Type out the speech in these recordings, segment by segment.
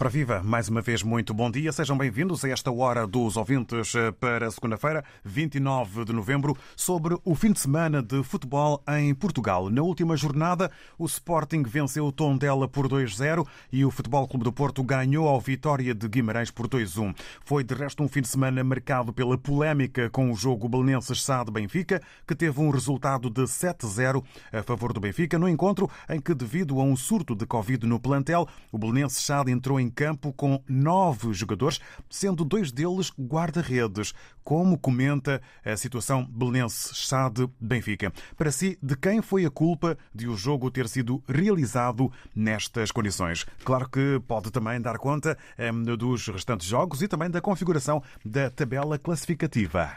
Ora viva, mais uma vez muito bom dia. Sejam bem-vindos a esta hora dos ouvintes para segunda-feira, 29 de novembro, sobre o fim de semana de futebol em Portugal. Na última jornada, o Sporting venceu o Tondela por 2-0 e o Futebol Clube do Porto ganhou ao Vitória de Guimarães por 2-1. Foi de resto um fim de semana marcado pela polémica com o jogo Belenenses Sade Benfica, que teve um resultado de 7-0 a favor do Benfica, no encontro em que, devido a um surto de Covid no plantel, o Belenenses Sade entrou em em campo com nove jogadores, sendo dois deles guarda-redes, como comenta a situação belense-chade Benfica. Para si, de quem foi a culpa de o jogo ter sido realizado nestas condições? Claro que pode também dar conta hum, dos restantes jogos e também da configuração da tabela classificativa.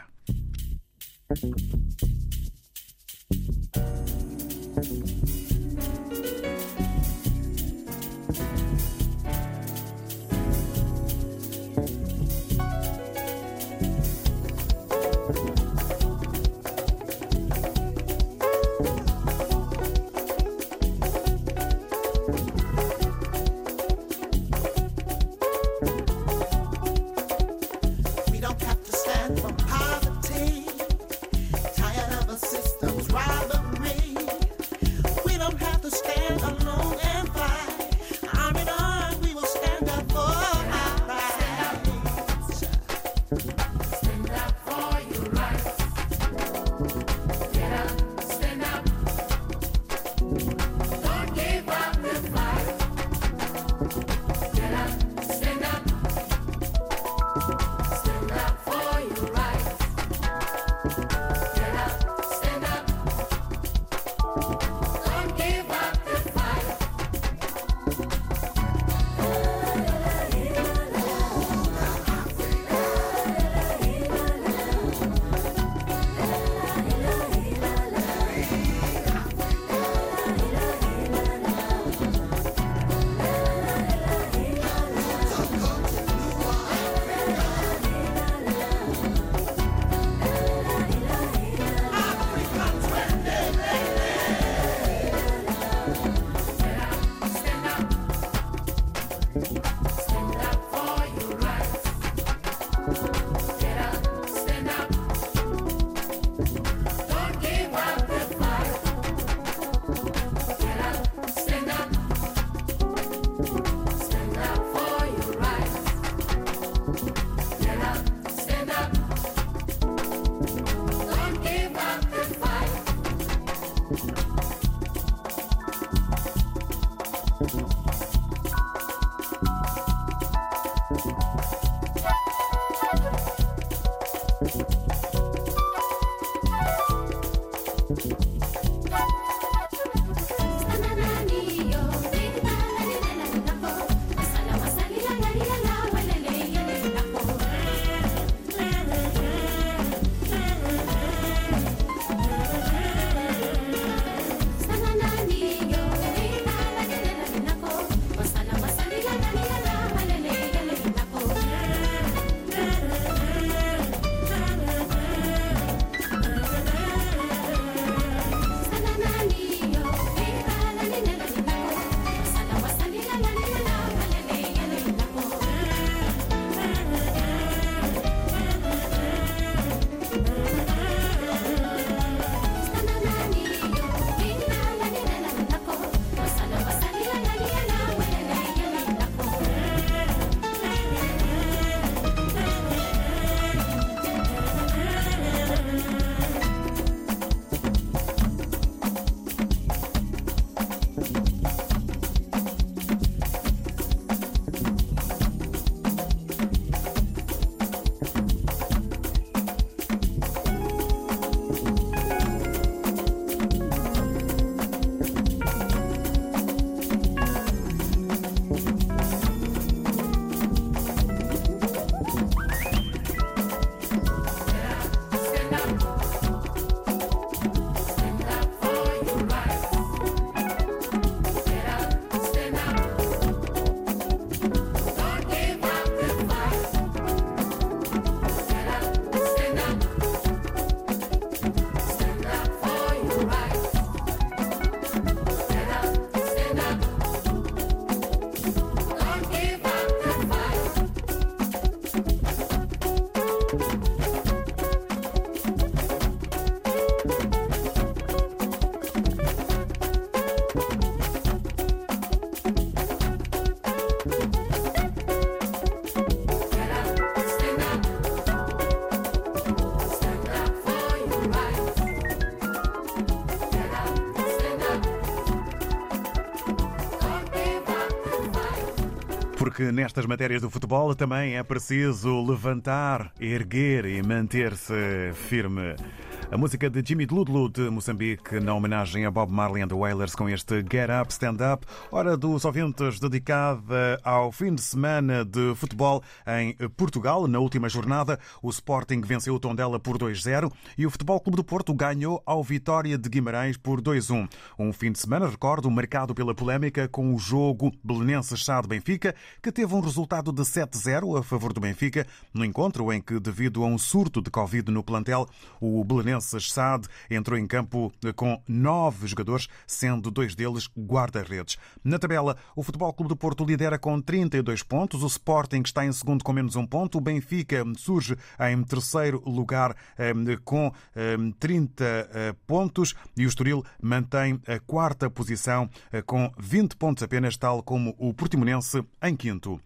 Thank you. Porque nestas matérias do futebol também é preciso levantar, erguer e manter-se firme. A música de Jimmy Dludlu de Moçambique, na homenagem a Bob Marley and the Wailers, com este Get Up, Stand Up. Hora dos ouvintes dedicada ao fim de semana de futebol em Portugal. Na última jornada, o Sporting venceu o Tondela por 2-0 e o Futebol Clube do Porto ganhou ao Vitória de Guimarães por 2-1. Um fim de semana, recordo, marcado pela polémica com o jogo Belenenses-Chá-de-Benfica, que teve um resultado de 7-0 a favor do Benfica, no encontro em que, devido a um surto de Covid no plantel, o Belenenses Sade entrou em campo com nove jogadores, sendo dois deles guarda-redes. Na tabela, o Futebol Clube do Porto lidera com 32 pontos, o Sporting está em segundo com menos um ponto, o Benfica surge em terceiro lugar eh, com 30 eh, eh, pontos e o Estoril mantém a quarta posição com 20 pontos apenas, tal como o Portimonense em quinto.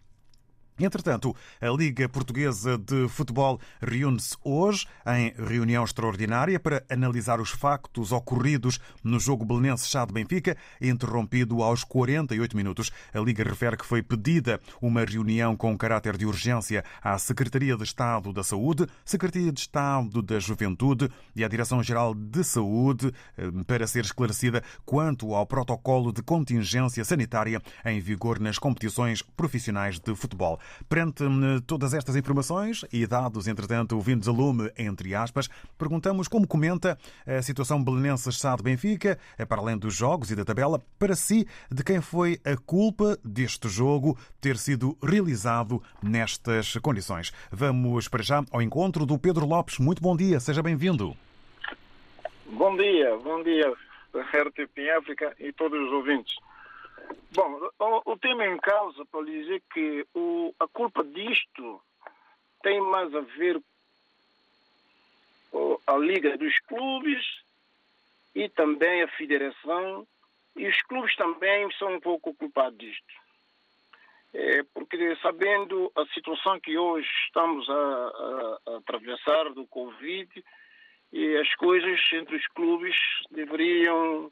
Entretanto, a Liga Portuguesa de Futebol reúne-se hoje em reunião extraordinária para analisar os factos ocorridos no jogo belenense Chá de Benfica, interrompido aos 48 minutos. A Liga refere que foi pedida uma reunião com caráter de urgência à Secretaria de Estado da Saúde, Secretaria de Estado da Juventude e à Direção-Geral de Saúde eh, para ser esclarecida quanto ao protocolo de contingência sanitária em vigor nas competições profissionais de futebol. Perante hum, todas estas informações e dados, entretanto, vindos a lume, entre aspas, perguntamos como comenta a situação belenense Sá de Benfica, para além dos jogos e da tabela, para si, de quem foi a culpa deste jogo ter sido realizado nestas condições. Vamos para já ao encontro do Pedro Lopes. Muito bom dia, seja bem-vindo. Bom dia, bom dia, RTP África e todos os ouvintes. Bom, o, o tema em causa para dizer que o, a culpa disto tem mais a ver com a Liga dos Clubes e também a Federação e os clubes também são um pouco culpados disto. É porque sabendo a situação que hoje estamos a, a, a atravessar do Covid e as coisas entre os clubes deveriam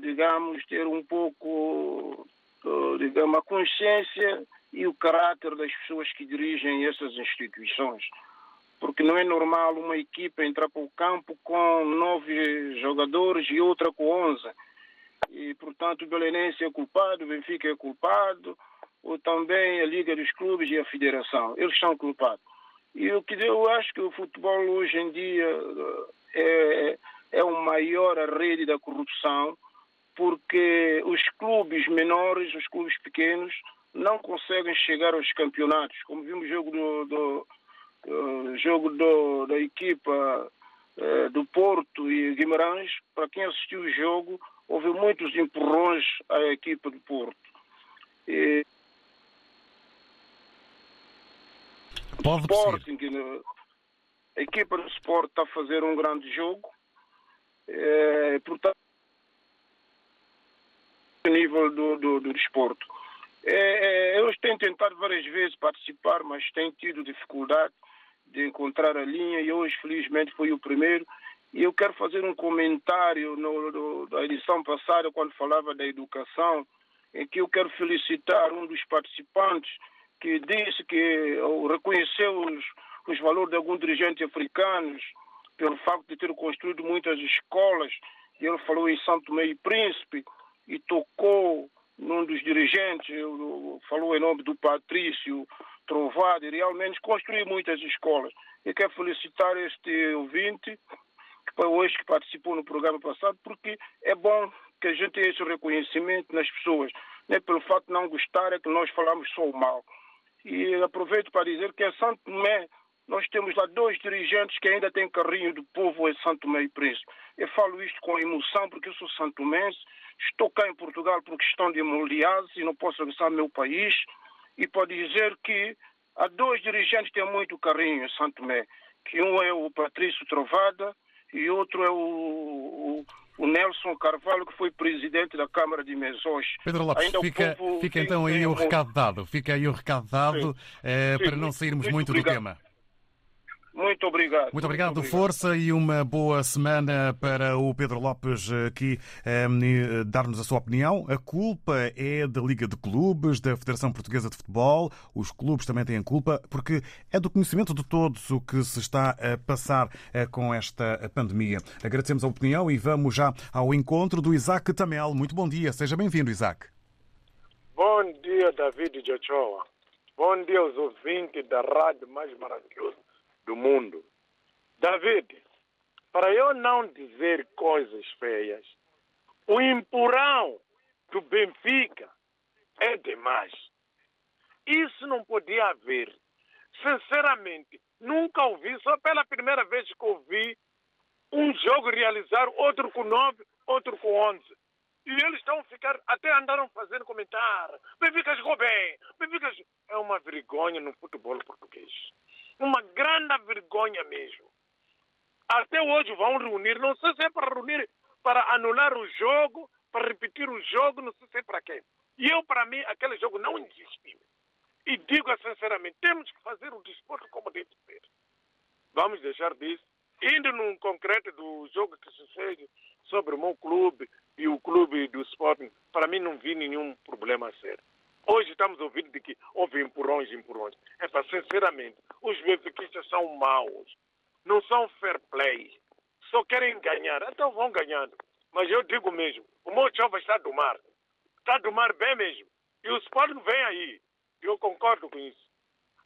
digamos, ter um pouco, digamos, a consciência e o caráter das pessoas que dirigem essas instituições. Porque não é normal uma equipa entrar para o campo com nove jogadores e outra com onze. E, portanto, o Belenense é culpado, o Benfica é culpado, ou também a Liga dos Clubes e a Federação. Eles são culpados. E o que eu acho que o futebol hoje em dia é, é o maior rede da corrupção, porque os clubes menores, os clubes pequenos, não conseguem chegar aos campeonatos. Como vimos o jogo do, do, do jogo do, da equipa eh, do Porto e Guimarães, para quem assistiu o jogo, houve muitos empurrões à equipa do Porto. E... Pode Sporting, a equipa do Sport está a fazer um grande jogo. É, portanto, nível do, do, do desporto. É, é, tenho tentado várias vezes participar, mas tenho tido dificuldade de encontrar a linha e hoje, felizmente, fui o primeiro. E eu quero fazer um comentário no, da edição passada, quando falava da educação, em que eu quero felicitar um dos participantes que disse que reconheceu os, os valores de alguns dirigentes africanos pelo facto de ter construído muitas escolas. E ele falou em Santo Meio Príncipe e tocou num dos dirigentes, falou em nome do Patrício Trovado, e realmente construiu muitas escolas. Eu quero felicitar este ouvinte, que foi hoje que participou no programa passado, porque é bom que a gente tenha esse reconhecimento nas pessoas. Não é pelo fato de não gostar, é que nós falamos só o mal. E aproveito para dizer que em Santo Tomé nós temos lá dois dirigentes que ainda têm carrinho do povo em Santo Tomé e Príncipe. Eu falo isto com emoção porque eu sou santomense, estou cá em Portugal por questão de hemodiálise e não posso regressar ao meu país. E pode dizer que há dois dirigentes que têm muito carrinho em Santo Tomé, que um é o Patrício Trovada e outro é o, o, o Nelson Carvalho, que foi presidente da Câmara de Mesós. Pedro Lopes, Ainda fica, fica então aí o recado dado, fica aí o recado dado sim, eh, sim, para não sairmos muito, muito do tema. Muito obrigado. Muito obrigado. Muito obrigado. Força e uma boa semana para o Pedro Lopes aqui um, dar-nos a sua opinião. A culpa é da Liga de Clubes, da Federação Portuguesa de Futebol. Os clubes também têm culpa, porque é do conhecimento de todos o que se está a passar eh, com esta pandemia. Agradecemos a opinião e vamos já ao encontro do Isaac Tamel. Muito bom dia. Seja bem-vindo, Isaac. Bom dia, David Jochoa. Bom dia aos ouvintes da rádio mais maravilhosa do mundo. David, para eu não dizer coisas feias, o empurrão do Benfica é demais. Isso não podia haver. Sinceramente, nunca ouvi, só pela primeira vez que ouvi um jogo realizar, outro com nove, outro com onze. E eles estão ficar, até andaram fazendo comentário. Benfica jogou bem. Benfica é uma vergonha no futebol português. Uma grande vergonha mesmo. Até hoje vão reunir, não sei se é para reunir, para anular o jogo, para repetir o jogo, não sei se é para quê. E eu, para mim, aquele jogo não existe. E digo sinceramente, temos que fazer o desporto como deve ser. Vamos deixar disso. Indo num concreto do jogo que sucede sobre o meu clube e o clube do Sporting, para mim não vi nenhum problema ser. Hoje estamos ouvindo de que houve empurrões, empurrões. É para, sinceramente, os benfiquistas são maus. Não são fair play. Só querem ganhar. Então vão ganhando. Mas eu digo mesmo, o jovem está do mar. Está do mar bem mesmo. E o Sporting vem aí. Eu concordo com isso.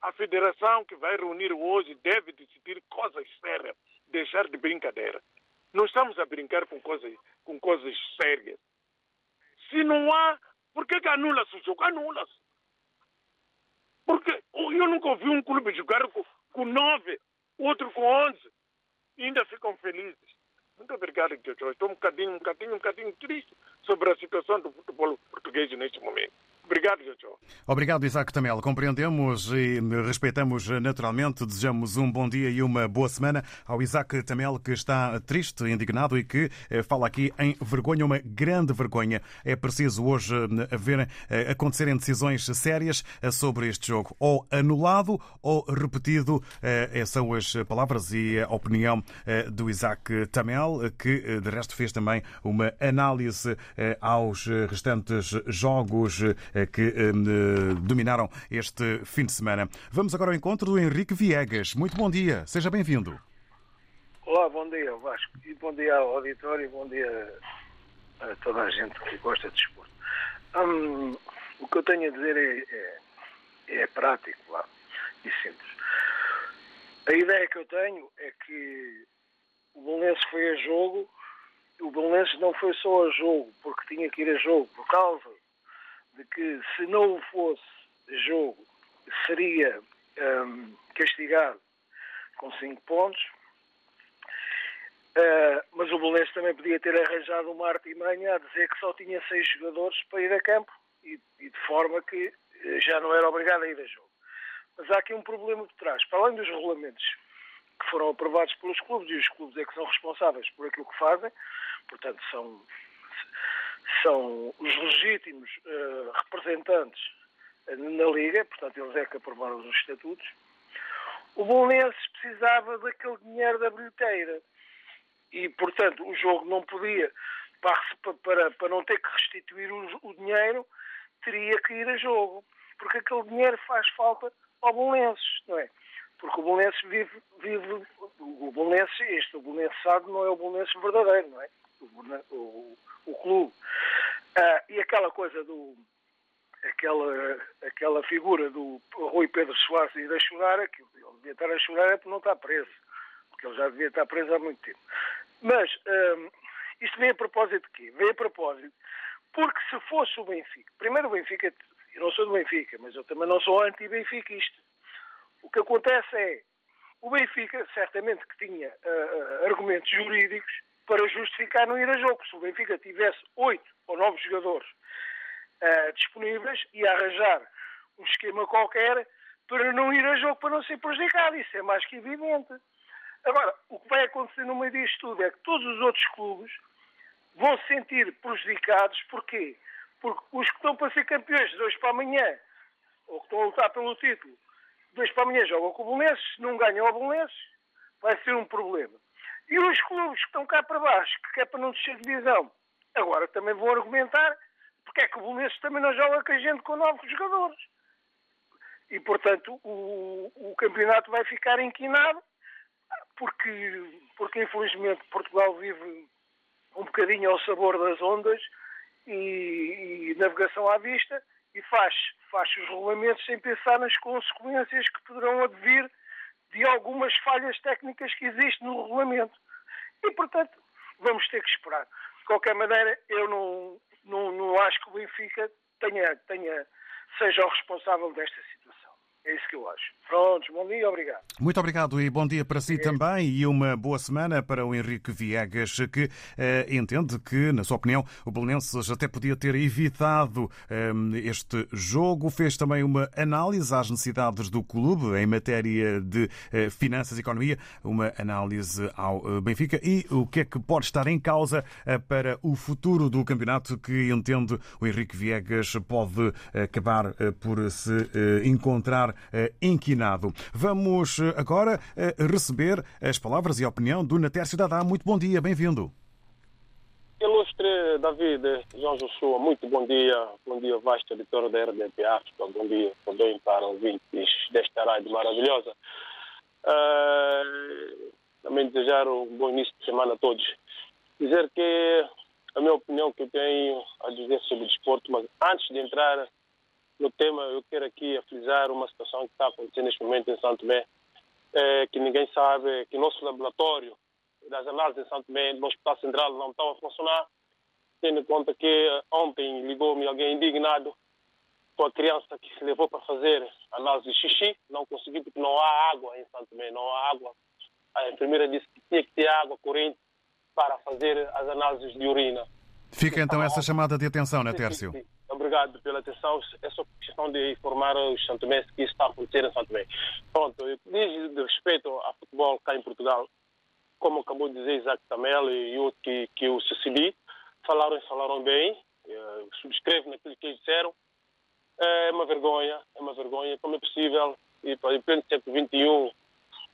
A federação que vai reunir hoje deve decidir coisas sérias, deixar de brincadeira. Não estamos a brincar com coisas, com coisas sérias. Se não há por que, que anula-se o jogo? Anula-se. Porque eu nunca ouvi um clube jogar com, com nove, outro com onze. E ainda ficam felizes. Muito obrigado, Jojo. Estou um bocadinho, um bocadinho, um bocadinho triste sobre a situação do futebol português neste momento. Obrigado, Jojo. Obrigado, Isaac Tamel. Compreendemos e respeitamos naturalmente. Desejamos um bom dia e uma boa semana ao Isaac Tamel, que está triste, indignado e que eh, fala aqui em vergonha, uma grande vergonha. É preciso hoje eh, haver, eh, acontecerem decisões sérias sobre este jogo. Ou anulado ou repetido. São as palavras e a opinião do Isaac Tamel, que de resto fez também uma análise aos restantes jogos que eh, dominaram este fim de semana. Vamos agora ao encontro do Henrique Viegas. Muito bom dia, seja bem-vindo. Olá, bom dia Vasco e bom dia ao auditório e bom dia a toda a gente que gosta de desporto. Hum, o que eu tenho a dizer é, é, é prático lá, e simples. A ideia que eu tenho é que o Belenense foi a jogo, o Belenense não foi só a jogo, porque tinha que ir a jogo por causa de que se não fosse jogo seria um, castigado com 5 pontos. Uh, mas o Belenense também podia ter arranjado uma artimanha a dizer que só tinha seis jogadores para ir a campo e, e, de forma que eh, já não era obrigado a ir a jogo. Mas há aqui um problema por trás. Para além dos regulamentos que foram aprovados pelos clubes, e os clubes é que são responsáveis por aquilo que fazem, portanto são são os legítimos uh, representantes na Liga, portanto eles é que aprovaram os estatutos, o Bolonenses precisava daquele dinheiro da bilheteira. E, portanto, o jogo não podia, para, para, para não ter que restituir o, o, dinheiro, teria que ir a jogo. Porque aquele dinheiro faz falta ao Bolonenses, não é? Porque o Bolonenses vive, vive o Bolonenses, este, o Bolonenses sabe, não é o Bolonenses verdadeiro, não é? O, o, clube. Ah, e aquela coisa do. Aquela, aquela figura do Rui Pedro Soares ir a chorar, que ele devia estar a chorar é por não estar preso, porque ele já devia estar preso há muito tempo. Mas um, isto vem a propósito de quê? Vem a propósito porque se fosse o Benfica, primeiro o Benfica, eu não sou do Benfica, mas eu também não sou anti-benfiquista. O que acontece é, o Benfica certamente que tinha uh, argumentos jurídicos para justificar não ir a jogo. Se o Benfica tivesse oito ou nove jogadores uh, disponíveis e arranjar um esquema qualquer para não ir a jogo, para não ser prejudicado. Isso é mais que evidente. Agora, o que vai acontecer no meio disto tudo é que todos os outros clubes vão se sentir prejudicados. Porquê? Porque os que estão para ser campeões de hoje para amanhã, ou que estão a lutar pelo título, de hoje para amanhã jogam com o Belenenses, não ganham ao Belenenses, vai ser um problema. E os clubes que estão cá para baixo, que é para não descer divisão, agora também vão argumentar porque é que o Bolonenses também não joga com a gente com novos jogadores. E, portanto, o, o campeonato vai ficar inquinado porque, porque, infelizmente, Portugal vive um bocadinho ao sabor das ondas e, e navegação à vista e faz, faz os regulamentos sem pensar nas consequências que poderão advir de algumas falhas técnicas que existem no regulamento. E, portanto, vamos ter que esperar. De qualquer maneira, eu não, não, não acho que o Benfica tenha, tenha, seja o responsável desta situação. É isso que eu acho. Prontos, bom dia, obrigado. Muito obrigado e bom dia para si é. também e uma boa semana para o Henrique Viegas, que eh, entende que, na sua opinião, o Belenenses até podia ter evitado eh, este jogo. Fez também uma análise às necessidades do clube em matéria de eh, finanças e economia, uma análise ao eh, Benfica e o que é que pode estar em causa para o futuro do campeonato que entende o Henrique Viegas pode acabar por se encontrar eh, inquinado. Vamos eh, agora eh, receber as palavras e a opinião do Natércio Dadá. Muito bom dia, bem-vindo. Ilustre David João Joshua, muito bom dia. Bom dia, vasto editor da RDP África. Bom dia também para ouvintes desta rádio maravilhosa. Uh, também desejar um bom início de semana a todos. Dizer que a minha opinião que eu tenho a dizer sobre o desporto, mas antes de entrar no tema, eu quero aqui aflisar uma situação que está acontecendo neste momento em Santo Tomé, é, que ninguém sabe, que o nosso laboratório das análises em Santo Tomé, no Hospital Central, não estava a funcionar, tendo em conta que ontem ligou-me alguém indignado com a criança que se levou para fazer análise de xixi, não conseguiu porque não há água em Santo Tomé, não há água. A enfermeira disse que tinha que ter água corrente para fazer as análises de urina. Fica então essa chamada de atenção, né, Tércio? Sim, sim, sim. Obrigado pela atenção. É só questão de informar os santomenses que isso está a acontecer em Santo Tomé. Pronto, diz de respeito ao futebol cá em Portugal, como acabou de dizer Isaac Tamel e outro que, que o sucedi, falaram e falaram bem, uh, subscrevo naquilo que eles disseram. É uma vergonha, é uma vergonha. Como é possível, e para pleno século XXI,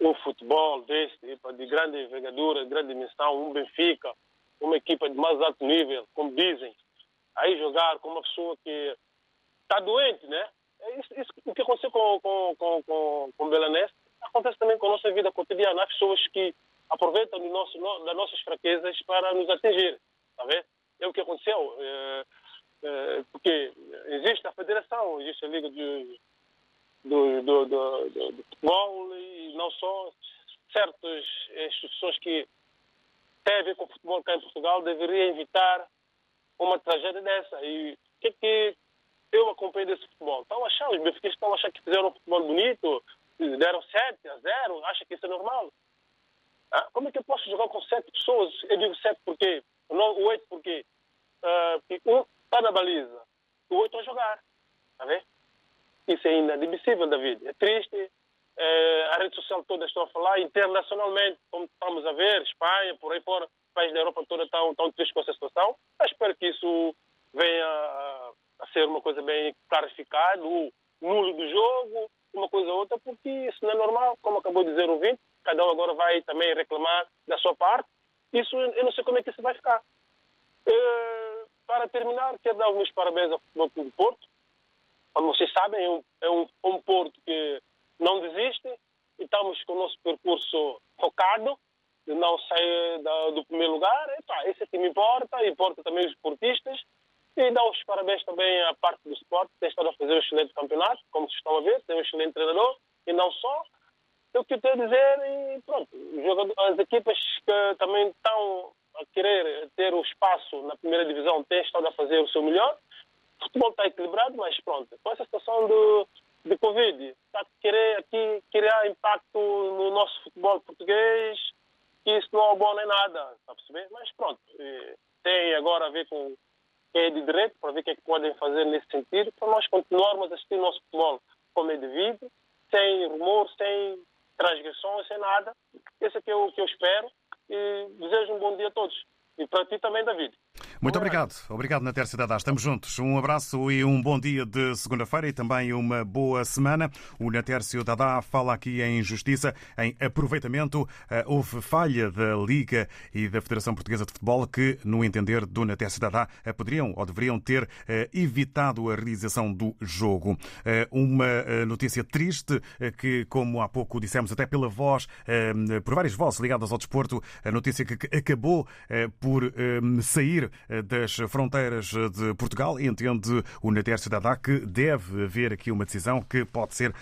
um futebol deste, de grande envergadura, de grande dimensão, um Benfica, uma equipa de mais alto nível, como dizem, aí jogar com uma pessoa que está doente, né? É isso, isso, o que aconteceu com, com, com, com, com Belanés acontece também com a nossa vida cotidiana. Há pessoas que aproveitam do nosso, das nossas fraquezas para nos atingir, está vendo? É o que aconteceu. É, é, porque existe a federação, existe a Liga de, do, do, do, do, futebol e não só certas instituições que têm a ver com o futebol cá em Portugal deveriam evitar uma tragédia dessa. E o que é que eu acompanhei desse futebol? Estão achando, os benfiquistas estão achando que fizeram um futebol bonito, deram 7 a 0, acha que isso é normal. Ah, como é que eu posso jogar com 7 pessoas? Eu digo 7 porque, não 8 porque, uh, um está na baliza, o outro a jogar. Está vendo? Isso é inadmissível, David. É triste. É, a rede social toda está a falar internacionalmente, como estamos a ver, Espanha, por aí fora países da Europa toda estão, estão tristes com essa situação. Eu espero que isso venha a, ser uma coisa bem clarificada, o nulo do jogo, uma coisa ou outra, porque isso não é normal, como acabou de dizer o ouvinte, cada um agora vai também reclamar da sua parte. Isso eu não sei como é que isso vai ficar. Uh, para terminar, quero dar alguns parabéns ao do Porto. Como vocês sabem, é um, é um, um Porto que não desiste e estamos com o nosso percurso focado não sair do primeiro lugar, isso que me importa, importa também os esportistas. E dar os parabéns também à parte do esporte, tem estado a fazer um excelente campeonato, como vocês estão a ver, tem um excelente treinador, e não só. O que eu tenho a dizer, e pronto, as equipas que também estão a querer ter o espaço na primeira divisão têm estado a fazer o seu melhor. O futebol está equilibrado, mas pronto, com essa situação de, de Covid, está a querer aqui criar impacto no nosso futebol português, isso não é bom nem nada, está a perceber? Mas pronto, tem agora a ver com quem é de direito, para ver o que é que podem fazer nesse sentido, para nós continuarmos a assistir o nosso futebol como é devido, sem rumor, sem transgressões, sem nada. Esse é que é o que eu espero e desejo um bom dia a todos. E para ti também, David. Muito obrigado. Obrigado, Natércia Dadá. Estamos juntos. Um abraço e um bom dia de segunda-feira e também uma boa semana. O Natércio Dadá fala aqui em justiça, em aproveitamento. Eh, houve falha da Liga e da Federação Portuguesa de Futebol que, no entender do Natércio Dadá, eh, poderiam ou deveriam ter eh, evitado a realização do jogo. Uma notícia triste que, como há pouco dissemos, até pela voz, por várias vozes ligadas ao desporto, a notícia que acabou por sair das fronteiras de Portugal. Entende o Natércio Dadá que deve haver aqui uma decisão que pode ser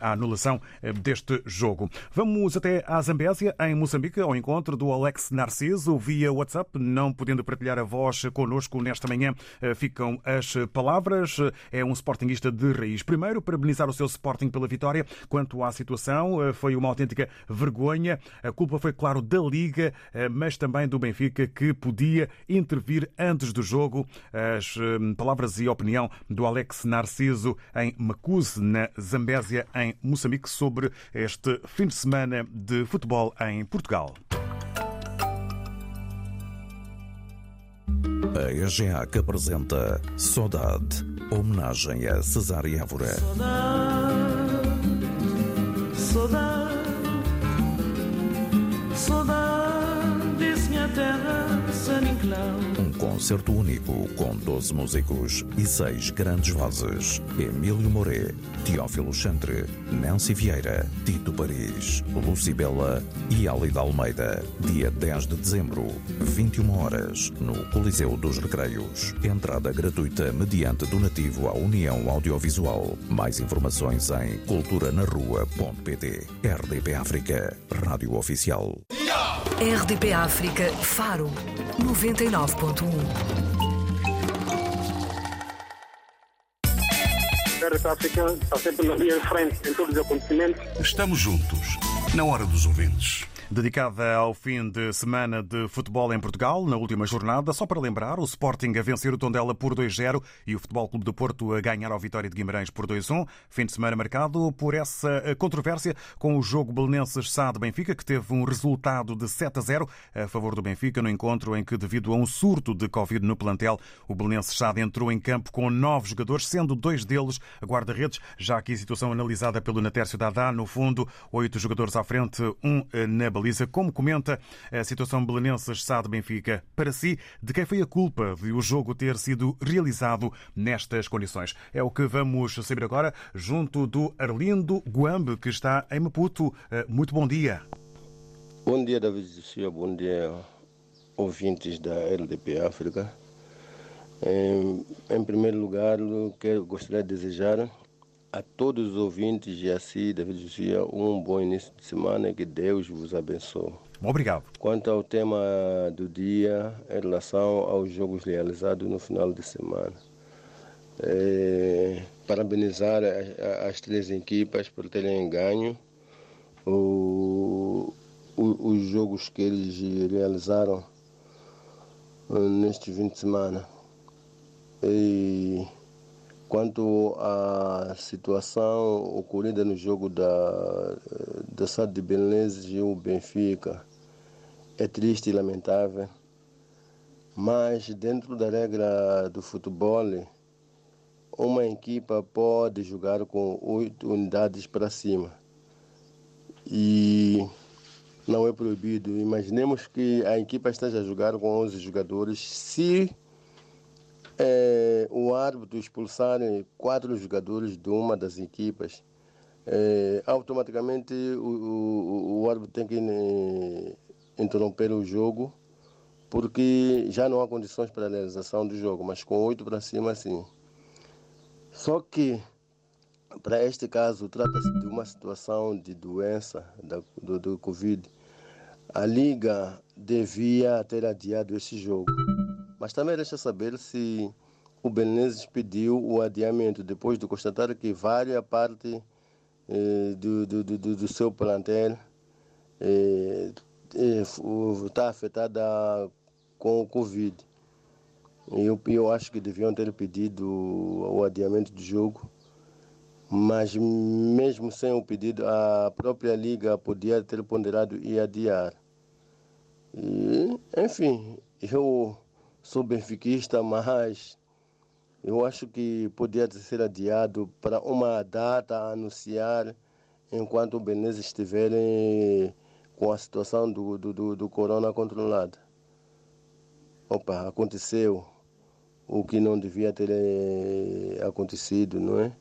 a anulação deste jogo. Vamos até à Zambésia, em Moçambique, ao encontro do Alex Narciso via WhatsApp, não podendo partilhar a voz connosco nesta manhã. Eh, ficam as palavras. É um sportinguista de raiz. Primeiro, parabenizar o seu Sporting pela vitória. Quanto à situação, foi uma autêntica vergonha. A culpa foi, claro, da Liga, mas também do Benfica, que podia intervir antes do jogo. As palavras e opinião do Alex Narciso em Macuse, na Zambésia, em Moçambique, sobre este fim de semana de futebol em Portugal. A EGEAC apresenta Saudade, homenagem a Cesária Évora. Saudade, saudade, saudade, disse minha terra, concerto único com 12 músicos e seis grandes vozes: Emílio Moré, Teófilo Chantre, Nancy Vieira, Tito Paris, Lucibela e Alida Almeida. Dia 10 de dezembro, 21 horas, no Coliseu dos Recreios. Entrada gratuita mediante donativo à União Audiovisual. Mais informações em culturanarrua.pt. RDP África, Rádio Oficial. RDP África, Faro, 99.1. África está sempre na linha de frente em todos os acontecimentos. Estamos juntos, na hora dos ouvintes dedicada ao fim de semana de futebol em Portugal, na última jornada. Só para lembrar, o Sporting a vencer o Tondela por 2-0 e o Futebol Clube do Porto a ganhar ao Vitória de Guimarães por 2-1. Fim de semana marcado por essa controvérsia com o jogo Belenenses Sá-Benfica, que teve um resultado de 7-0 a favor do Benfica no encontro em que, devido a um surto de Covid no plantel, o Belenenses Sá entrou em campo com nove jogadores, sendo dois deles guarda-redes. Já aqui a situação analisada pelo Natércio Dadá, no fundo, oito jogadores à frente, um eh, na baliza. Como comenta a situação belenenses Sade Benfica? Para si, de quem foi a culpa de o jogo ter sido realizado nestas condições? É o que vamos saber agora, junto do Arlindo Guambe, que está em Maputo. Eh, muito bom dia. Bom dia, David Lucia. Bom dia, ouvintes da LDP África. Em, em primeiro lugar, quero, gostaria de desejar a todos os ouvintes e assim, David Lucia, um bom início de semana e que Deus vos abençoe. Obrigado. Quanto ao tema do dia, em relação aos jogos realizados no final de semana, é, parabenizar as, as, três equipas por terem ganho o, o, os jogos que eles realizaram eh, neste fim de semana. E Quanto à situação ocorrida no jogo da, da SAD de Belenenses e o Benfica, é triste e lamentável, mas dentro da regra do futebol, uma equipa pode jogar com oito unidades para cima. E não é proibido. Imaginemos que a equipa esteja a jogar com 11 jogadores. Se é, o árbitro expulsar quatro jogadores de uma das equipas, é, automaticamente o, o, o, árbitro tem que né, interromper o jogo, porque já não há condições para a realização do jogo, mas com oito para cima, sim. Só que, para este caso, trata-se de uma situação de doença da, do, do Covid. A Liga devia ter adiado esse jogo mas também deixa saber se o Belenenses pediu o adiamento depois de constatar que várias partes eh, do, do, do, do, seu plantel eh, está afetada com o Covid. Eu, eu acho que deviam ter pedido o adiamento do jogo, mas mesmo sem o pedido, a própria Liga podia ter ponderado e adiar. E, enfim, eu sou benfiquista, mas eu acho que podia ser adiado para uma data a anunciar enquanto o Benes estiver com a situação do, do, do, do corona controlada. Opa, aconteceu o que não devia ter eh, acontecido, não é?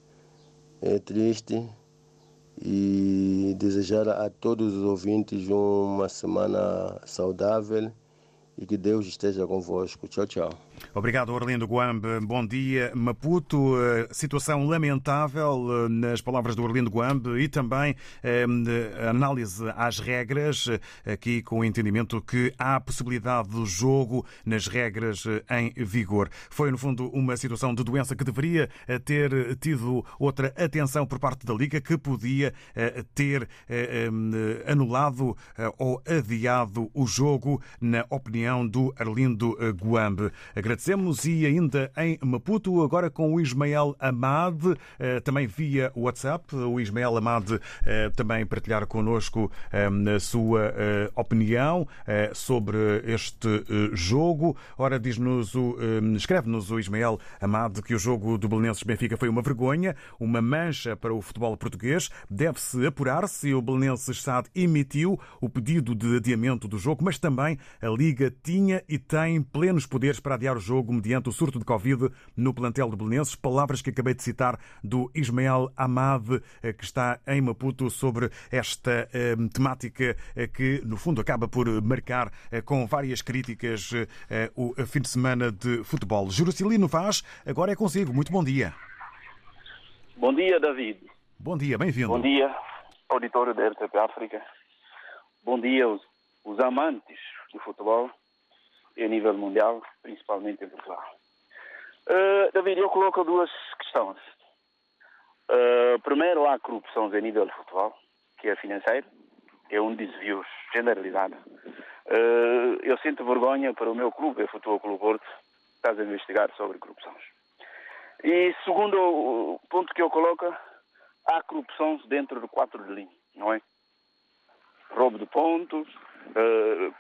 É triste e desejar a todos os ouvintes uma semana saudável e que Deus esteja convosco. Tchau, tchau. Obrigado, Orlindo Guambe. Bom dia. Maputo, eh, situação lamentável, eh, nas palavras do Orlindo Guambe, e também eh, análise às regras, aqui com o entendimento que há possibilidade do jogo nas regras em vigor. Foi, no fundo, uma situação de doença que deveria ter tido outra atenção por parte da Liga, que podia ter anulado ou adiado o jogo, na opinião do Arlindo Guambe. Agradecemos e ainda em Maputo, agora com o Ismael Amad, eh, também via WhatsApp. O Ismael Amad eh, também partilhar connosco eh, a sua opinião sobre este jogo. Ora, diz-nos o, escreve-nos o Ismael Amad que o jogo do Belenenses Benfica foi uma vergonha, uma mancha para o futebol português. Deve-se apurar se o Belenenses SAD emitiu o pedido de adiamento do jogo, mas também a Liga tinha e tem plenos poderes para adiar o jogo mediante o surto de Covid no plantel do Belenenses. Palavras que acabei de citar do Ismael Amad, eh, que está em Maputo, sobre esta eh, temática eh, que, no fundo, acaba por marcar com várias críticas o fim de semana de futebol. Juracilino Vaz, agora é consigo. Muito bom dia. Bom dia, David. Bom dia, bem-vindo. Bom dia, auditório da RTP África. Bom dia, os, os amantes do futebol a nível mundial, principalmente em Portugal. Uh, David, eu coloco duas questões. Uh, primeiro, há corrupção a nível de futebol, que é financeiro, é um desvio generalizado. Uh, eu sinto vergonha para o meu clube, o Futebol Clube Porto, estás a investigar sobre corrupções. E segundo ponto que eu coloco, há corrupção dentro do quatro de linha, não é? Roubo de pontos, uh,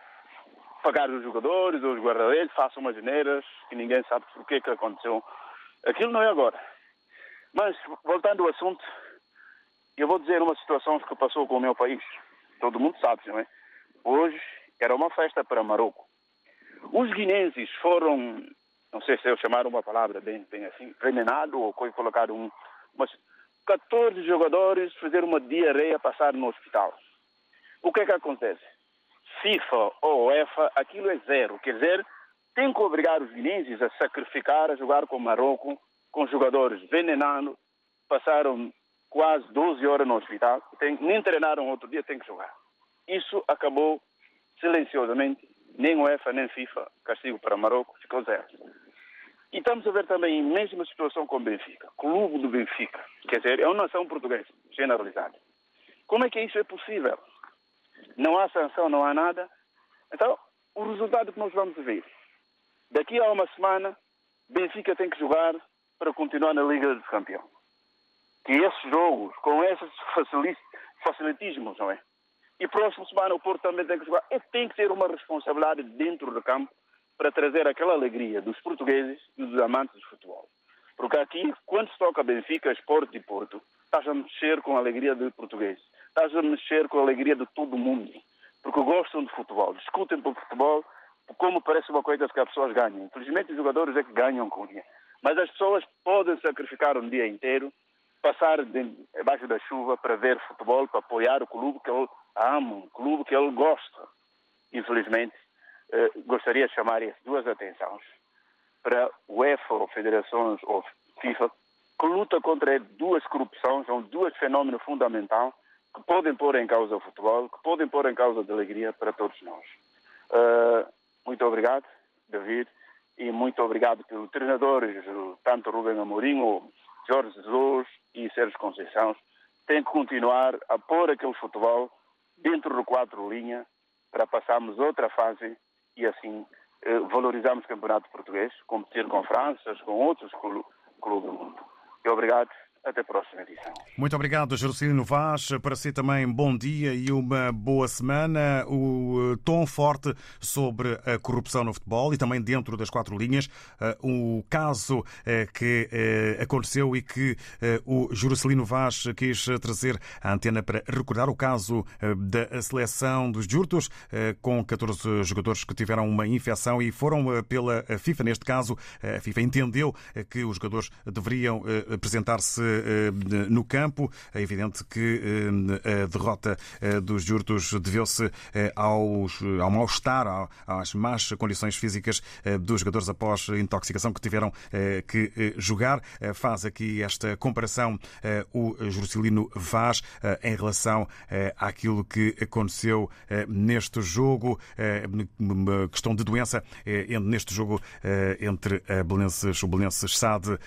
pagar os jogadores, os guarda-redes, façam umas que ninguém sabe por que aconteceu. Aquilo não é agora. Mas, voltando ao assunto, eu vou dizer uma situação que passou com o meu país. Todo mundo sabe, não é? Hoje era uma festa para Marrocos. Os guinenses foram, não sei se eu chamar uma palavra bem, bem assim, envenenado ou foi colocado um, mas 14 jogadores fizeram uma diarreia passar no hospital. O que é que acontece? FIFA ou UEFA, aquilo é zero. Quer dizer, tem que obrigar os guinenses a sacrificar, a jogar com o Marrocos, com jogadores venenando, passaram quase 12 horas no hospital, tem, nem treinaram outro dia, tem que jogar. Isso acabou silenciosamente, nem UEFA nem FIFA, castigo para Marrocos, ficou zero. E estamos a ver também a mesma situação com o Benfica, clube do Benfica, quer dizer, é uma nação portuguesa, generalizada. Como é que isso é possível? Não há sanção, não há nada. Então, o resultado que nós vamos ver. Daqui a uma semana, Benfica tem que jogar para continuar na Liga dos Campeões. Que esses jogos, com esses facilitismos, não é? E próxima semana o Porto também tem que jogar. E tem que ter uma responsabilidade dentro do campo para trazer aquela alegria dos portugueses e dos amantes de futebol. Porque aqui, quando se toca Benfica, Esporte e Porto, estás a mexer com a alegria do português estás a mexer com a alegria de todo mundo. Porque gostam de futebol, discutem por futebol, como parece uma coisa que as pessoas ganham. Infelizmente, os jogadores é que ganham com isso. Mas as pessoas podem sacrificar um dia inteiro, passar debaixo da chuva para ver futebol, para apoiar o clube que ele ama, um clube que ele gosta. Infelizmente, eh, gostaria de chamar as duas atenções para o UEFA, ou federações, ou FIFA, que luta contra duas corrupções, são dois fenômenos fundamentais que podem pôr em causa o futebol, que podem pôr em causa a alegria para todos nós. Uh, muito obrigado, David, e muito obrigado pelos treinadores, tanto Rubem Amorim, Jorge Jesus e Sérgio Conceição, tem que continuar a pôr aquele futebol dentro do quatro linha para passarmos outra fase e assim eh, valorizarmos o campeonato português, competir com França, com outros clubes do mundo. E obrigado Até a próxima edição. Muito obrigado, Jerusalino Vaz. Para si também, bom dia e uma boa semana. O tom forte sobre a corrupção no futebol e também dentro das quatro linhas. O caso que aconteceu e que o Jerusalino Vaz quis trazer à antena para recordar o caso da seleção dos Jurtos, com 14 jogadores que tiveram uma infecção e foram pela FIFA. Neste caso, a FIFA entendeu que os jogadores deveriam apresentar-se eh, no campo. É evidente que eh, a derrota eh, dos Jurtos deveu-se ao mal-estar, às más condições físicas dos jogadores após intoxicação que tiveram que jogar. Faz aqui esta comparação o Jerusalino Vaz em relação àquilo que aconteceu neste jogo, uma questão de doença neste jogo entre Belenenses, o Belenenses SAD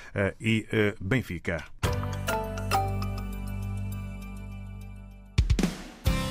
e Benfica.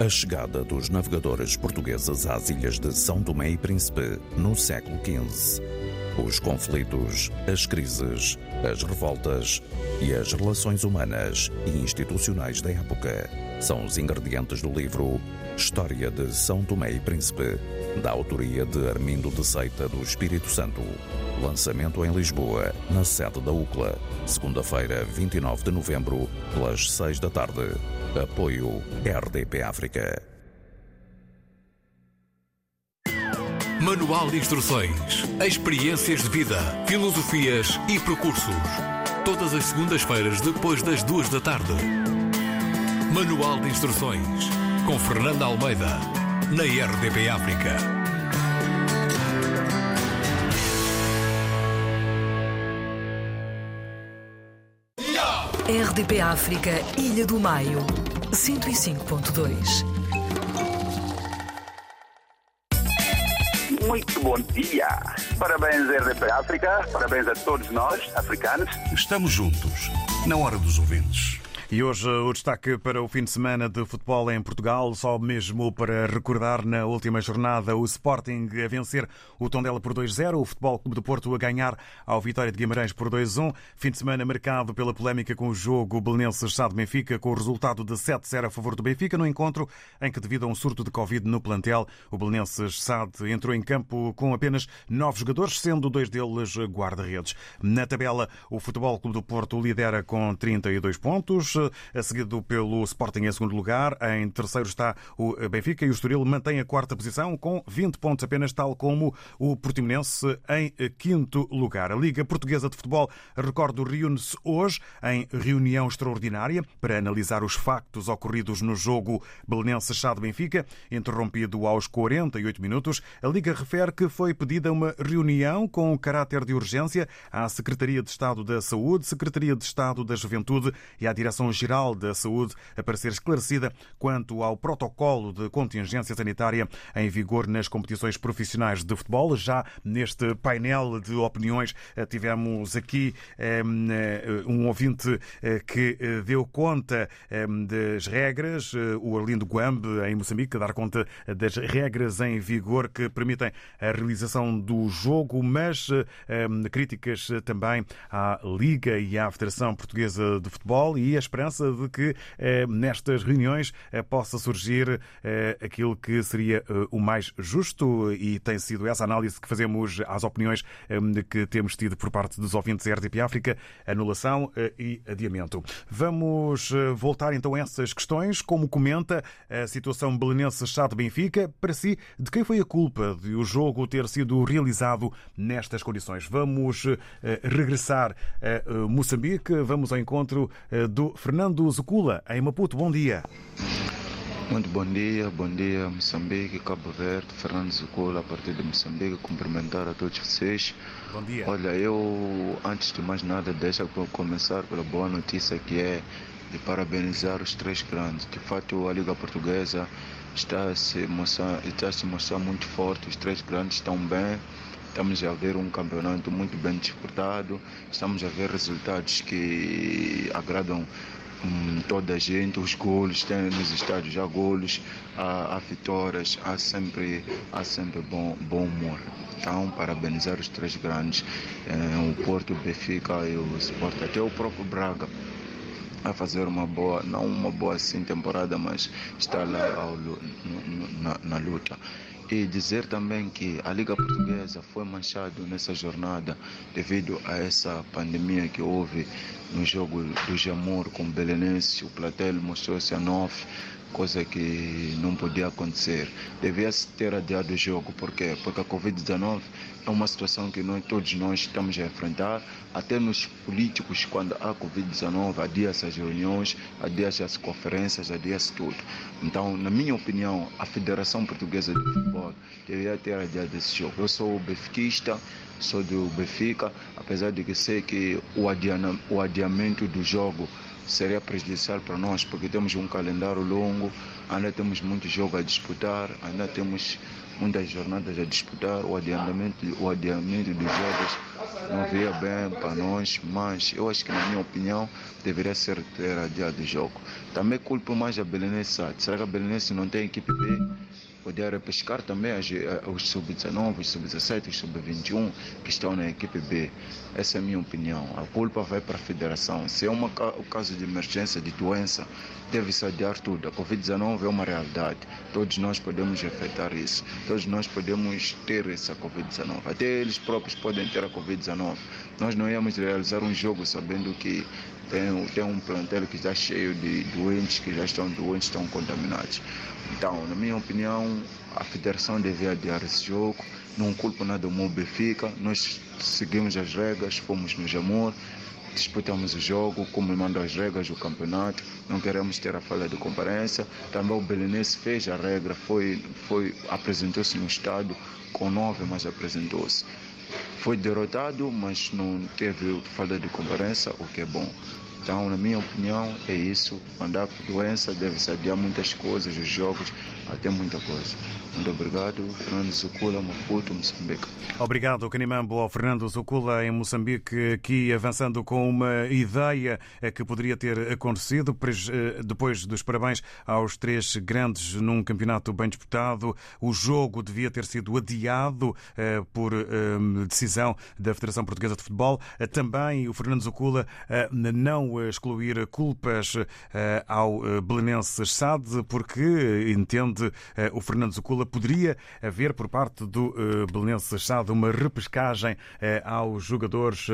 A chegada dos navegadores portugueses às ilhas de São Tomé e Príncipe no século XV. Os conflitos, as crises, as revoltas e as relações humanas e institucionais da época são os ingredientes do livro História de São Tomé e Príncipe, da autoria de Armindo de Seita do Espírito Santo. Lançamento em Lisboa, na sede da UCLA, segunda-feira, 29 de novembro, pelas 6 da tarde. Apoio RDP África. Manual de Instruções, Experiências de Vida, Filosofias e Percursos. Todas as segundas-feiras, depois das duas da tarde. Manual de Instruções, com Fernanda Almeida, na RDP África. RDP África, Ilha do Maio, 105.2. Muito bom dia. Parabéns, RDP África. Parabéns a todos nós, africanos. Estamos juntos, na hora dos ouvintes. E hoje o destaque para o fim de semana de futebol em Portugal, só mesmo para recordar na última jornada o Sporting a vencer o Tondela por 2-0, o Futebol Clube do Porto a ganhar ao Vitória de Guimarães por 2-1. Fim de semana marcado pela polémica com o jogo Belenenses Sá de Benfica, com o resultado de 7-0 a favor do Benfica, no encontro em que, devido a um surto de Covid no plantel, o Belenenses SAD entrou em campo com apenas nove jogadores, sendo dois deles guarda-redes. Na tabela, o Futebol Clube do Porto lidera com 32 pontos seguido pelo Sporting em segundo lugar. Em terceiro está o Benfica e o Estoril mantém a quarta posição com 20 pontos apenas, tal como o Portimonense em quinto lugar. A Liga Portuguesa de Futebol, recordo, reúne-se hoje em reunião extraordinária para analisar os factos ocorridos no jogo Belenense Chá de Benfica, interrompido aos 48 minutos. A Liga refere que foi pedida uma reunião com caráter de urgência à Secretaria de Estado da Saúde, Secretaria de Estado da Juventude e à Direção-Geral da Saúde a para ser esclarecida quanto ao protocolo de contingência sanitária em vigor nas competições profissionais de futebol. Já neste painel de opiniões eh, tivemos aqui eh, um ouvinte eh, que deu conta das regras, o Arlindo Guambe, em Moçambique, dar conta das regras em vigor que permitem a realização do jogo, mas críticas também à Liga e à Federação Portuguesa de Futebol e a esperança de que nestas reuniões possa surgir aquilo que seria o mais justo e tem sido essa análise que fazemos às opiniões que temos tido por parte dos ouvintes da RTP África, anulação e adiamento. Vamos voltar então a essas questões. Como comenta a situação belenense chá Benfica, para si, de quem foi a culpa de o jogo ter sido realizado nestas condições? Vamos regressar a Moçambique, vamos ao encontro do Fernando Zucula, em Maputo. Bom dia. Muito bom dia, bom dia Moçambique, Cabo Verde, Fernando Zucula, a partir de Moçambique, cumprimentar a todos vocês. Bom dia. Olha, eu, antes de mais nada, deixa eu começar pela boa notícia que é de parabenizar os três grandes. De fato, a Liga Portuguesa está a se mostrar, está a se mostrar muito forte, os três grandes estão bem. Estamos a ver um campeonato muito bem disputado, estamos a ver resultados que agradam hum, toda a gente, os golos, tem nos estádios há golos, há, há vitórias, há sempre, há sempre bom, bom humor. Então, parabenizar os três grandes, eh, o Porto, o Benfica e o Sport, até o próprio Braga a fazer uma boa, não uma boa assim temporada, mas está lá ao, na, na luta e dizer também que a Liga Portuguesa foi manchada nessa jornada devido a essa pandemia que houve no jogo do Jamor com o Belenense. O platel mostrou-se a 9, coisa que não podia acontecer. Devia-se ter adiado o jogo, por quê? Porque a Covid-19 é uma situação que nós, todos nós estamos a enfrentar, até nos políticos, quando há Covid-19, adia-se as reuniões, adia-se as conferências, adia-se tudo. Então, na minha opinião, a Federação Portuguesa de Futebol deveria ter adiado esse jogo. Eu sou benfiquista, sou do Benfica, apesar de que sei que o, adiana, o adiamento do jogo seria prejudicial para nós, porque temos um calendário longo, ainda temos muito jogo a disputar, ainda temos muitas jornadas a disputar, o adiamento, o adiamento dos jogos não veio bem para nós, mas eu acho que na minha opinião deveria ser ter adiado o jogo. Também culpo mais a Belenense. Será que a Belenense não tem equipe B? Poder repescar também os sub-19, os sub-17, os sub-21 que estão na equipe B. Essa é a minha opinião. A culpa vai para a federação. Se é um caso de emergência, de doença, deve-se adiar tudo. A Covid-19 é uma realidade. Todos nós podemos afetar isso. Todos nós podemos ter essa Covid-19. Até eles próprios podem ter a Covid-19. Nós não íamos realizar um jogo sabendo que tem, tem um plantel que está cheio de doentes, que já estão doentes, estão contaminados. Então, na minha opinião, a federação deve adiar esse jogo. Não culpo nada o meu Benfica. Nós seguimos as regras, fomos no Jamor, disputamos o jogo, como mandam as regras do campeonato. Não queremos ter a falha de comparência. Também o Belenense fez a regra, foi, foi, apresentou-se no estado com nove, mas apresentou-se. Foi derrotado, mas não teve falha de comparência, o que é bom. Então, na minha opinião, é isso. Mandar por doença deve-se adiar muitas coisas, os jogos, até muita coisa. Muito obrigado, Fernando Zucula, Maputo, Moçambique. Obrigado, Canimambo, ao Fernando Zucula, em Moçambique, aqui avançando com uma ideia que poderia ter acontecido depois dos parabéns aos três grandes num campeonato bem disputado. O jogo devia ter sido adiado por decisão da Federação Portuguesa de Futebol. Também o Fernando Zucula não excluir culpas ao Belenense SAD, porque entende o Fernando Zucula poderia haver por parte do Belenense SAD uma repescagem aos jogadores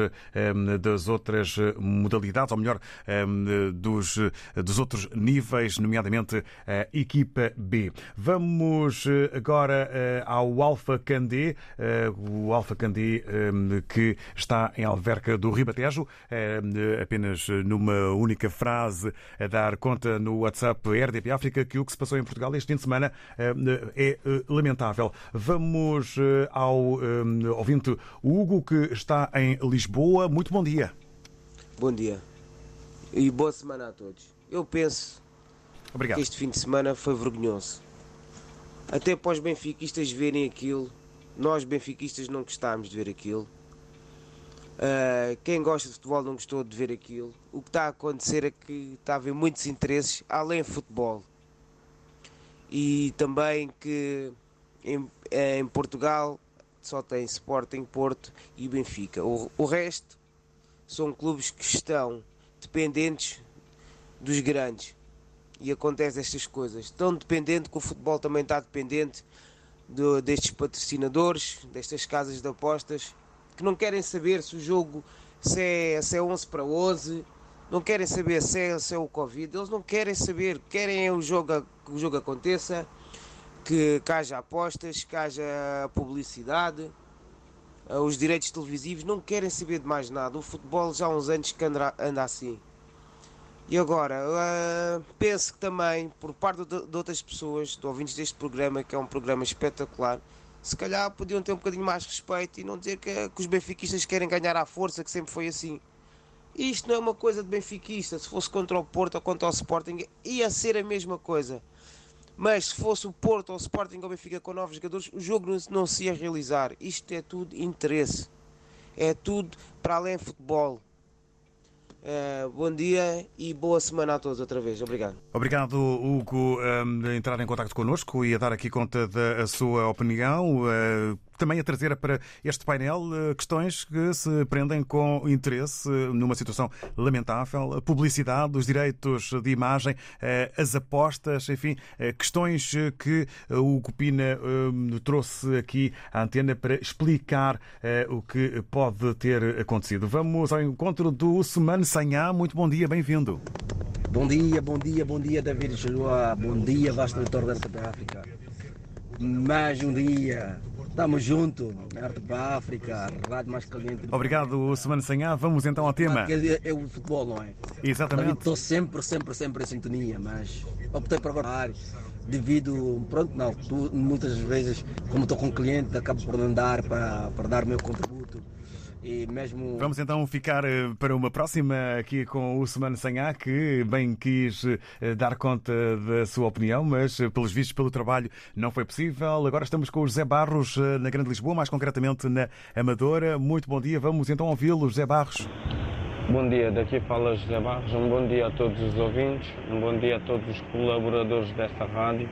das outras modalidades, ou melhor, dos, dos outros níveis, nomeadamente a equipa B. Vamos agora ao Alfa Candé, o Alfa Candé que está em Alverca do Ribatejo, apenas numa única frase a dar conta no WhatsApp RDP África que o que se passou em Portugal este fim de semana é lamentável. Vamos ao ouvinte Hugo, que está em Lisboa. Muito bom dia. Bom dia e boa semana a todos. Eu penso Obrigado. que este fim de semana foi vergonhoso. Até para os benfiquistas verem aquilo, nós benfiquistas não gostámos de ver aquilo. Uh, quem gosta de futebol não gostou de ver aquilo. O que está a acontecer é que está a haver muitos interesses além de futebol. E também que em, em Portugal só tem Sporting, Porto e Benfica. O, o resto são clubes que estão dependentes dos grandes. E acontece estas coisas. Tão dependente que o futebol também está dependente do, destes patrocinadores, destas casas de apostas, que não querem saber se o jogo se é, se é 11 para 11, não querem saber se é, se é o Covid, eles não querem saber, querem o jogo, que o jogo aconteça, que, que haja apostas, que haja publicidade, os direitos televisivos, não querem saber de mais nada. O futebol já há uns anos que anda, anda assim. E agora, uh, penso que também, por parte de, de, outras pessoas, de ouvintes deste programa, que é um programa espetacular, se calhar podiam ter um bocadinho mais respeito e não dizer que, que os benfiquistas querem ganhar à força, que sempre foi assim. Isto não é uma coisa de benfiquista. Se fosse contra o Porto ou contra o Sporting, ia ser a mesma coisa. Mas se fosse o Porto ou o Sporting ou o Benfica com novos jogadores, o jogo não, se ia realizar. Isto é tudo interesse. É tudo para além futebol. Uh, bom dia e boa semana a todos outra vez. Obrigado. Obrigado, Hugo, um, de entrar em contato connosco e a dar aqui conta da sua opinião. Uh, também a trazer para este painel uh, questões que se prendem com interesse numa situação lamentável, a publicidade, os direitos de imagem, as apostas, enfim, questões que o Copina trouxe aqui à antena para explicar o que pode ter acontecido. Vamos ao encontro do Semana Sanhá. Muito bom dia, bem-vindo. Bom dia, bom dia, bom dia, David Chaloa. Bom dia, vasto leitor da África. Mais um dia. Estamos juntos, Arte para a África, Rádio Mais Caliente. Obrigado, Semana Sanhá. Vamos então ao tema. É, o futebol, não é? Exatamente. Estou sempre, sempre, sempre em sintonia, mas optei por agora devido, pronto, não, tu, muitas vezes, como estou com cliente, acabo por não dar para, para dar o meu contributo e mesmo... Vamos então ficar eh, para uma próxima aqui com o Semana Sanhá, que bem quis eh, dar conta da sua opinião, mas eh, pelos vistos, pelo trabalho, não foi possível. Agora estamos com o José Barros na Grande Lisboa, mais concretamente na Amadora. Muito bom dia, vamos então ouvi-lo, José Barros. Bom dia, daqui fala José Barros. Um bom dia a todos os ouvintes, um bom dia a todos os colaboradores desta rádio.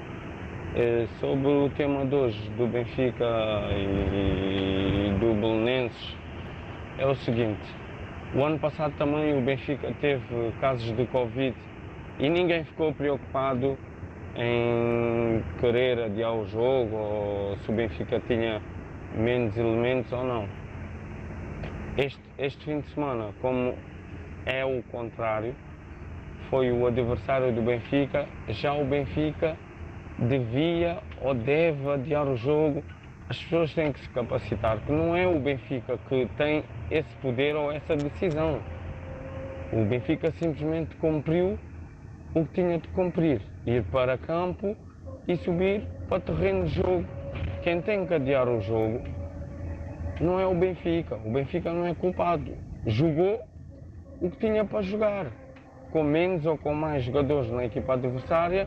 Sobre o tema de hoje do Benfica e do Belenenses, é o seguinte: o ano passado também o Benfica teve casos de Covid e ninguém ficou preocupado em querer adiar o jogo ou se o Benfica tinha menos elementos ou não. Este, este fim de semana, como é o contrário, foi o adversário do Benfica, já o Benfica devia ou deve adiar o jogo as pessoas têm que se capacitar, que não é o Benfica que tem esse poder ou essa decisão. O Benfica simplesmente cumpriu o que tinha de cumprir, ir para campo e subir para terreno de jogo. Quem tem que adiar o jogo não é o Benfica. O Benfica não é culpado. Jogou o que tinha para jogar. Com menos ou com mais jogadores na equipa adversária,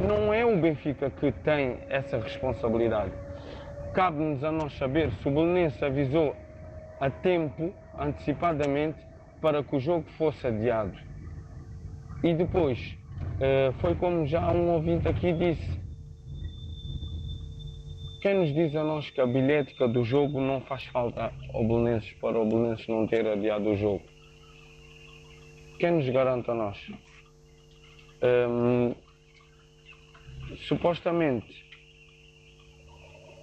não é o Benfica que tem essa responsabilidade cabe-nos a nós saber se o Belenense avisou a tempo, antecipadamente, para que o jogo fosse adiado. E depois, eh, foi como já um ouvinte aqui disse, quem nos diz a nós que a bilhética do jogo não faz falta ao Belenenses para o Belenenses não ter adiado o jogo? Quem nos garante a nós? Um, supostamente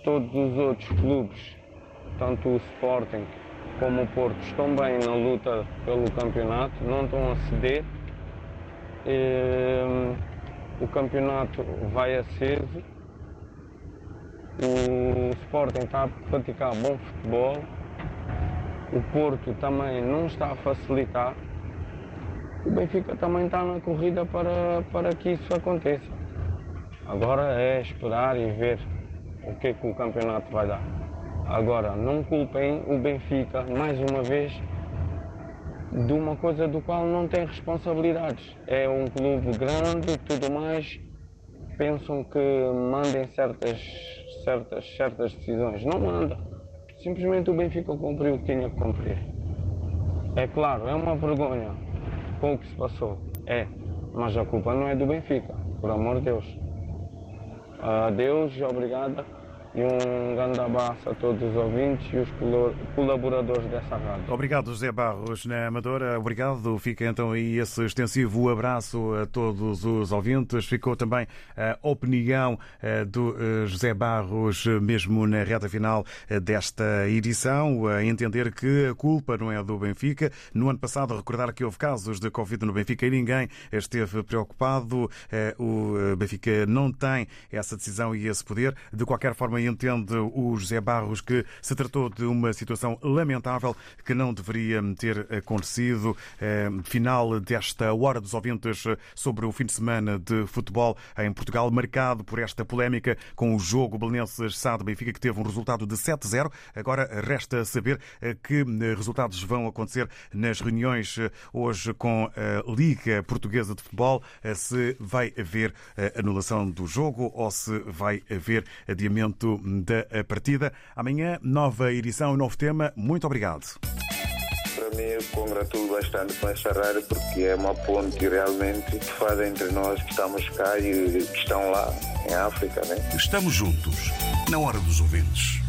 todos os outros clubes, tanto o Sporting como o Porto, estão bem na luta pelo campeonato, não estão a ceder. E, o campeonato vai aceso. O Sporting está a praticar bom futebol. O Porto também não está a facilitar. O Benfica também está na corrida para, para que isso aconteça. Agora é esperar e ver o que, é que o campeonato vai dar. Agora, não culpem o Benfica, mais uma vez, de uma coisa do qual não tem responsabilidades. É um clube grande e tudo mais, pensam que mandem certas, certas, certas decisões. Não manda. Simplesmente o Benfica cumpriu o que tinha que cumprir. É claro, é uma vergonha com o que se passou. É, mas a culpa não é do Benfica, por amor de Deus. Adeus, obrigada e um grande abraço a todos os ouvintes e os colaboradores dessa rádio. Obrigado, José Barros, na Amadora. Obrigado. Fica então aí esse extensivo abraço a todos os ouvintes. Ficou também a opinião eh, do eh, José Barros, mesmo na reta final eh, desta edição, a entender que a culpa não é do Benfica. No ano passado, recordar que houve casos de Covid no Benfica e ninguém esteve preocupado. O Benfica não tem essa decisão e esse poder. De qualquer forma, entende o José Barros que se tratou de uma situação lamentável que não deveria ter acontecido. Eh, final desta Hora dos Ouvintes sobre o fim de semana de futebol em Portugal, marcado por esta polémica com o jogo Belenenses Sado Benfica, que teve um resultado de 7-0. Agora resta saber eh, que eh, resultados vão acontecer nas reuniões hoje com a Liga Portuguesa de Futebol, se vai haver anulação do jogo ou se vai haver adiamento da partida. Amanhã, nova edição, novo tema. Muito obrigado. Para mim, eu congratulo bastante com esta rádio porque é uma ponte realmente que faz entre nós que estamos cá e que estão lá em África. Né? Estamos juntos, na hora dos ouvintes.